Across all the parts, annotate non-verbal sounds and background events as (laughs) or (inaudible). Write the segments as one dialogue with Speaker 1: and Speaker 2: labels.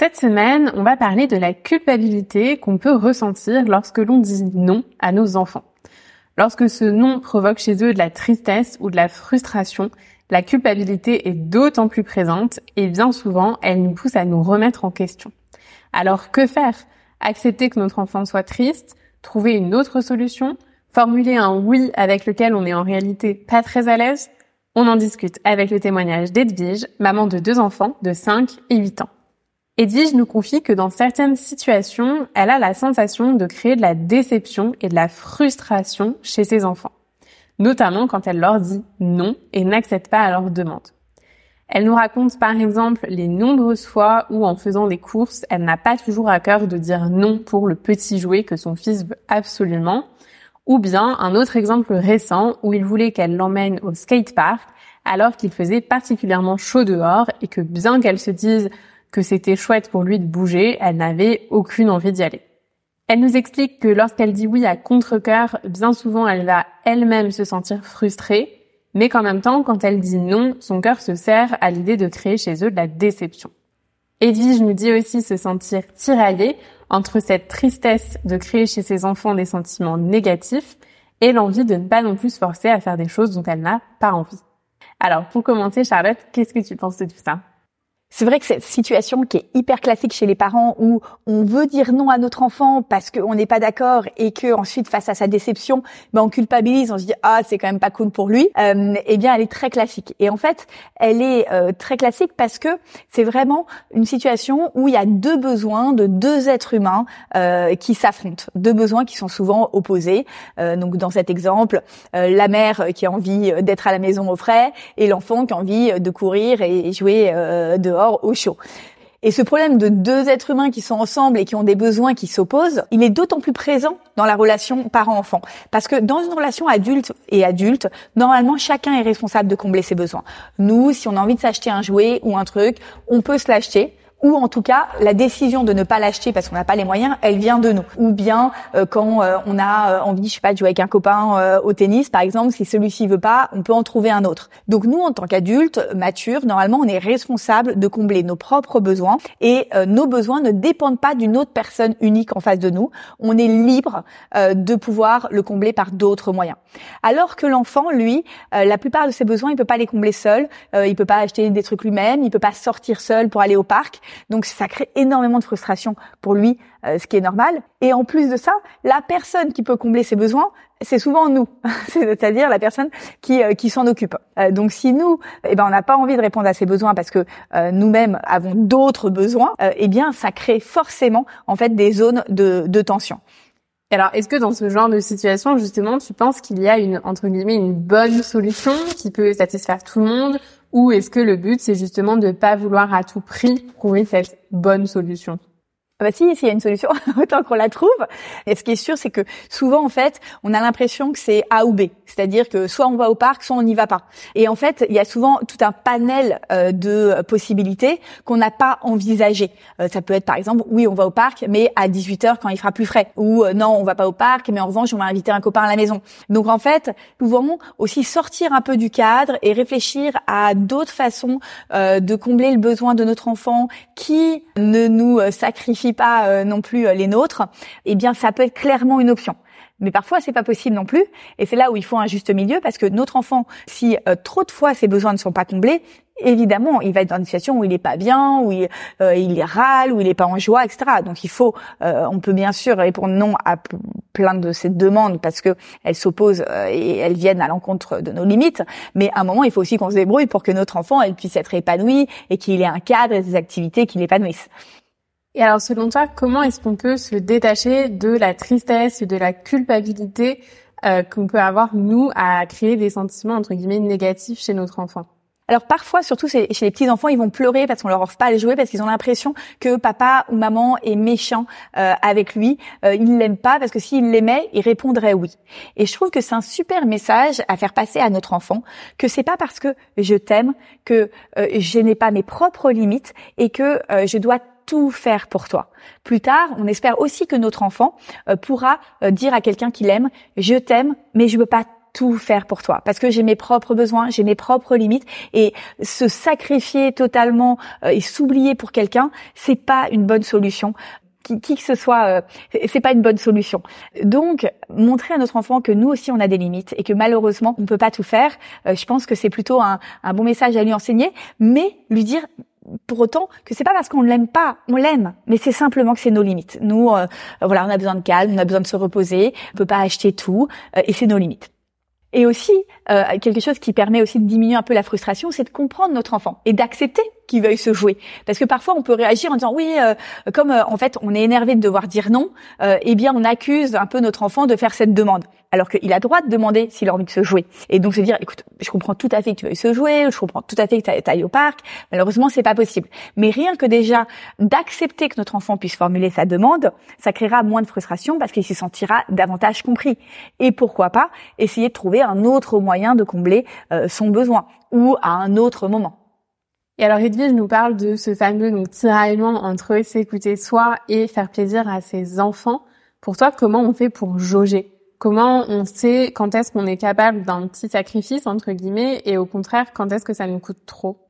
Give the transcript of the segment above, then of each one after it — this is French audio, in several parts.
Speaker 1: Cette semaine, on va parler de la culpabilité qu'on peut ressentir lorsque l'on dit non à nos enfants. Lorsque ce non provoque chez eux de la tristesse ou de la frustration, la culpabilité est d'autant plus présente et bien souvent, elle nous pousse à nous remettre en question. Alors que faire? Accepter que notre enfant soit triste Trouver une autre solution Formuler un oui avec lequel on est en réalité pas très à l'aise? On en discute avec le témoignage d'Edwige, maman de deux enfants de 5 et 8 ans. Edwige nous confie que dans certaines situations, elle a la sensation de créer de la déception et de la frustration chez ses enfants, notamment quand elle leur dit non et n'accepte pas à leur demande. Elle nous raconte par exemple les nombreuses fois où en faisant des courses, elle n'a pas toujours à cœur de dire non pour le petit jouet que son fils veut absolument, ou bien un autre exemple récent où il voulait qu'elle l'emmène au skatepark alors qu'il faisait particulièrement chaud dehors et que bien qu'elle se dise que c'était chouette pour lui de bouger, elle n'avait aucune envie d'y aller. Elle nous explique que lorsqu'elle dit oui à contre-cœur, bien souvent elle va elle-même se sentir frustrée, mais qu'en même temps, quand elle dit non, son cœur se serre à l'idée de créer chez eux de la déception. Edwige nous dit aussi se sentir tiraillée entre cette tristesse de créer chez ses enfants des sentiments négatifs et l'envie de ne pas non plus se forcer à faire des choses dont elle n'a pas envie. Alors, pour commencer, Charlotte, qu'est-ce que tu penses de tout ça?
Speaker 2: C'est vrai que cette situation qui est hyper classique chez les parents où on veut dire non à notre enfant parce qu'on n'est pas d'accord et que ensuite face à sa déception, ben on culpabilise, on se dit ah c'est quand même pas cool pour lui. Euh, eh bien elle est très classique et en fait elle est euh, très classique parce que c'est vraiment une situation où il y a deux besoins de deux êtres humains euh, qui s'affrontent, deux besoins qui sont souvent opposés. Euh, donc dans cet exemple, euh, la mère qui a envie d'être à la maison au frais et l'enfant qui a envie de courir et jouer dehors au chaud. Et ce problème de deux êtres humains qui sont ensemble et qui ont des besoins qui s'opposent, il est d'autant plus présent dans la relation parent-enfant. Parce que dans une relation adulte et adulte, normalement, chacun est responsable de combler ses besoins. Nous, si on a envie de s'acheter un jouet ou un truc, on peut se l'acheter ou en tout cas la décision de ne pas l'acheter parce qu'on n'a pas les moyens, elle vient de nous. Ou bien euh, quand euh, on a euh, envie, je sais pas, de jouer avec un copain au tennis, par exemple, si celui-ci veut pas, on peut en trouver un autre. Donc nous, en tant qu'adultes matures, normalement, on est responsable de combler nos propres besoins et nos besoins ne dépendent pas d'une autre personne unique en face de nous. On est libre de pouvoir le combler par d'autres moyens. Alors que l'enfant, lui, la plupart de ses besoins, il peut pas les combler seul. il peut pas acheter des trucs lui-même. Il peut pas sortir seul pour aller au parc. Donc ça crée énormément de frustration pour lui, euh, ce qui est normal. Et en plus de ça, la personne qui peut combler ses besoins, c'est souvent nous, (laughs) c'est-à-dire la personne qui, euh, qui s'en occupe. Euh, donc si nous, eh ben, on n'a pas envie de répondre à ses besoins parce que nous-mêmes avons d'autres besoins, eh bien ça crée forcément en fait des zones de, de tension.
Speaker 1: Alors, est-ce que dans ce genre de situation, justement, tu penses qu'il y a une, entre guillemets, une bonne solution qui peut satisfaire tout le monde ou est-ce que le but, c'est justement de ne pas vouloir à tout prix trouver cette bonne solution?
Speaker 2: Ah bah si, s'il y a une solution, (laughs) autant qu'on la trouve. Et ce qui est sûr, c'est que souvent, en fait, on a l'impression que c'est A ou B. C'est-à-dire que soit on va au parc, soit on n'y va pas. Et en fait, il y a souvent tout un panel euh, de possibilités qu'on n'a pas envisagé. Euh, ça peut être, par exemple, oui, on va au parc, mais à 18 h quand il fera plus frais. Ou euh, non, on va pas au parc, mais en revanche, on va inviter un copain à la maison. Donc, en fait, nous pouvons aussi sortir un peu du cadre et réfléchir à d'autres façons de combler le besoin de notre enfant qui ne nous sacrifie pas euh, non plus euh, les nôtres, eh bien ça peut être clairement une option. Mais parfois, c'est pas possible non plus. Et c'est là où il faut un juste milieu parce que notre enfant, si euh, trop de fois ses besoins ne sont pas comblés, évidemment, il va être dans une situation où il est pas bien, où il, il râle, où il est pas en joie, etc. Donc il faut, on peut bien sûr répondre non à plein de ces demandes parce que elles s'opposent et elles viennent à l'encontre de nos limites. Mais à un moment, il faut aussi qu'on se débrouille pour que notre enfant, elle puisse être épanoui et qu'il ait un cadre et des activités qui l'épanouissent.
Speaker 1: Et alors, selon toi, comment est-ce qu'on peut se détacher de la tristesse et de la culpabilité euh, qu'on peut avoir nous à créer des sentiments entre guillemets négatifs chez notre enfant?
Speaker 2: Alors parfois, surtout chez les petits enfants, ils vont pleurer parce qu'on leur offre pas les jouets parce qu'ils ont l'impression que papa ou maman est méchant euh, avec lui. Euh, il l'aime pas parce que s'il l'aimait, il répondrait oui. Et je trouve que c'est un super message à faire passer à notre enfant que c'est pas parce que je t'aime que euh, je n'ai pas mes propres limites et que euh, je dois tout faire pour toi. Plus tard, on espère aussi que notre enfant pourra dire à quelqu'un qu'il aime, je t'aime, mais je veux pas tout faire pour toi parce que j'ai mes propres besoins, j'ai mes propres limites et se sacrifier totalement euh, et s'oublier pour quelqu'un, c'est pas une bonne solution. Qui, qui, que ce soit, euh, c'est pas une bonne solution. Donc, montrer à notre enfant que nous aussi on a des limites et que malheureusement on ne peut pas tout faire, euh, je pense que c'est plutôt un, un bon message à lui enseigner, mais lui dire pour autant que c'est pas parce qu'on l'aime pas, on l'aime, mais c'est simplement que c'est nos limites. Nous, voilà, on a besoin de calme, on a besoin de se reposer, on peut pas acheter tout, et c'est nos limites. Et aussi, euh, quelque chose qui permet aussi de diminuer un peu la frustration, c'est de comprendre notre enfant et d'accepter qu'il veuille se jouer. Parce que parfois, on peut réagir en disant oui, euh, comme euh, en fait, on est énervé de devoir dire non, eh bien, on accuse un peu notre enfant de faire cette demande alors qu'il a droit de demander s'il a envie de se jouer. Et donc se dire, écoute, je comprends tout à fait que tu veuilles se jouer, je comprends tout à fait que tu ailles au parc, malheureusement c'est pas possible. Mais rien que déjà d'accepter que notre enfant puisse formuler sa demande, ça créera moins de frustration parce qu'il se sentira davantage compris. Et pourquoi pas essayer de trouver un autre moyen de combler euh, son besoin ou à un autre moment.
Speaker 1: Et alors Edwige nous parle de ce fameux donc, tiraillement entre s'écouter soi et faire plaisir à ses enfants. Pour toi, comment on fait pour jauger? Comment on sait quand est-ce qu'on est capable d'un petit sacrifice, entre guillemets, et au contraire, quand est-ce que ça nous coûte trop?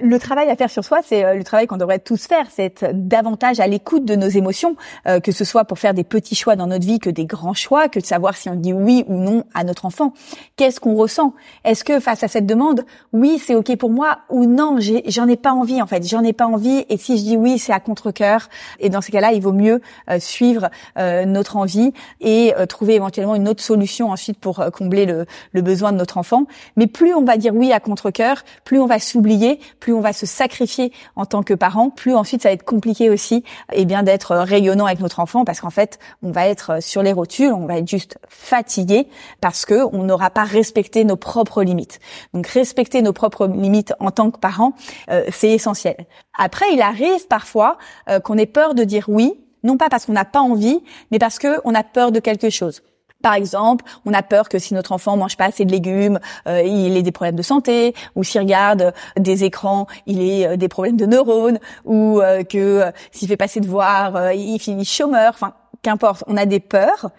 Speaker 2: Le travail à faire sur soi, c'est euh, le travail qu'on devrait tous faire, c'est davantage à l'écoute de nos émotions, euh, que ce soit pour faire des petits choix dans notre vie que des grands choix, que de savoir si on dit oui ou non à notre enfant. Qu'est-ce qu'on ressent? Est-ce que face à cette demande, oui, c'est ok pour moi ou non, j'en ai, pas envie en fait, j'en ai pas envie. Et si je dis oui, c'est à contre cœur. Et dans ces cas-là, il vaut mieux euh, suivre notre envie et trouver éventuellement une autre solution ensuite pour combler le, le besoin de notre enfant. Mais plus on va dire oui à contre cœur, plus on va s'oublier, plus plus on va se sacrifier en tant que parent, plus ensuite ça va être compliqué aussi et eh bien d'être rayonnant avec notre enfant parce qu'en fait, on va être sur les rotules, on va être juste fatigué parce que on n'aura pas respecté nos propres limites. Donc respecter nos propres limites en tant que parent, euh, c'est essentiel. Après, il arrive parfois euh, qu'on ait peur de dire oui, non pas parce qu'on n'a pas envie, mais parce qu'on a peur de quelque chose. Par exemple, on a peur que si notre enfant mange pas assez de légumes, euh, il ait des problèmes de santé, ou s'il regarde des écrans, il ait euh, des problèmes de neurones, ou euh, que s'il fait passer de voir, il finit chômeur. Enfin, qu'importe. On a des peurs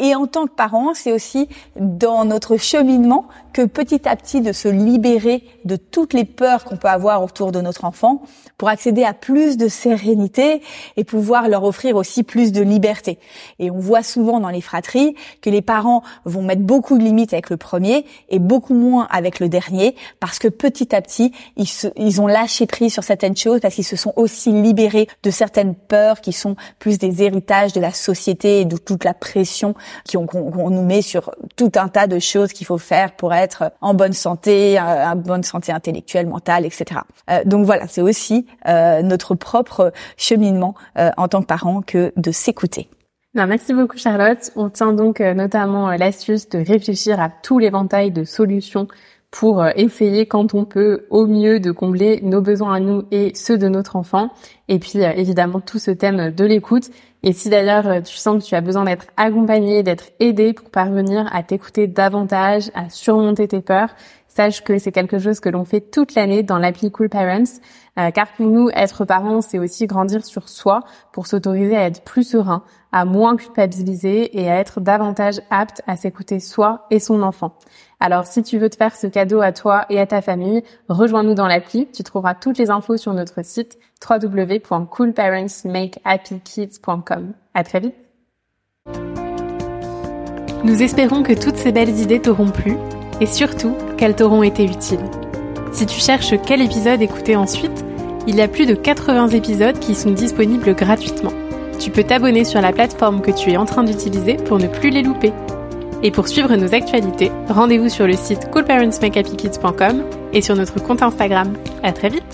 Speaker 2: et en tant que parent, c'est aussi dans notre cheminement que petit à petit de se libérer de toutes les peurs qu'on peut avoir autour de notre enfant pour accéder à plus de sérénité et pouvoir leur offrir aussi plus de liberté. Et on voit souvent dans les fratries que les parents vont mettre beaucoup de limites avec le premier et beaucoup moins avec le dernier parce que petit à petit, ils, ils ont lâché prise sur certaines choses parce qu'ils se sont aussi libérés de certaines peurs qui sont plus des héritages de la société et de toute la pression qu'on nous met sur tout un tas de choses qu'il faut faire pour être en bonne santé, euh, en bonne santé intellectuelle, mentale, etc. Euh, donc voilà, c'est aussi euh, notre propre cheminement en tant que parent que de s'écouter.
Speaker 1: merci beaucoup Charlotte. On tient donc notamment l'astuce de réfléchir à tout l'éventail de solutions pour essayer quand on peut au mieux de combler nos besoins à nous et ceux de notre enfant. Et puis évidemment tout ce thème de l'écoute et si d'ailleurs euh, tu sens que tu as besoin d'être accompagné, d'être aidé pour parvenir à t'écouter davantage, à surmonter tes peurs, sache que c'est quelque chose que l'on fait toute l'année dans l'appli Cool Parents, euh, car pour nous, être parents, c'est aussi grandir sur soi pour s'autoriser à être plus serein, à moins culpabiliser et à être davantage apte à s'écouter soi et son enfant. Alors si tu veux te faire ce cadeau à toi et à ta famille, rejoins-nous dans l'appli. Tu trouveras toutes les infos sur notre site www.coolparentsmakehappykids.com. À très vite. Nous espérons que toutes ces belles idées t'auront plu et surtout qu'elles t'auront été utiles. Si tu cherches quel épisode écouter ensuite, il y a plus de 80 épisodes qui sont disponibles gratuitement. Tu peux t'abonner sur la plateforme que tu es en train d'utiliser pour ne plus les louper. Et pour suivre nos actualités, rendez-vous sur le site coolparentsmakehappykids.com et sur notre compte Instagram. À très vite!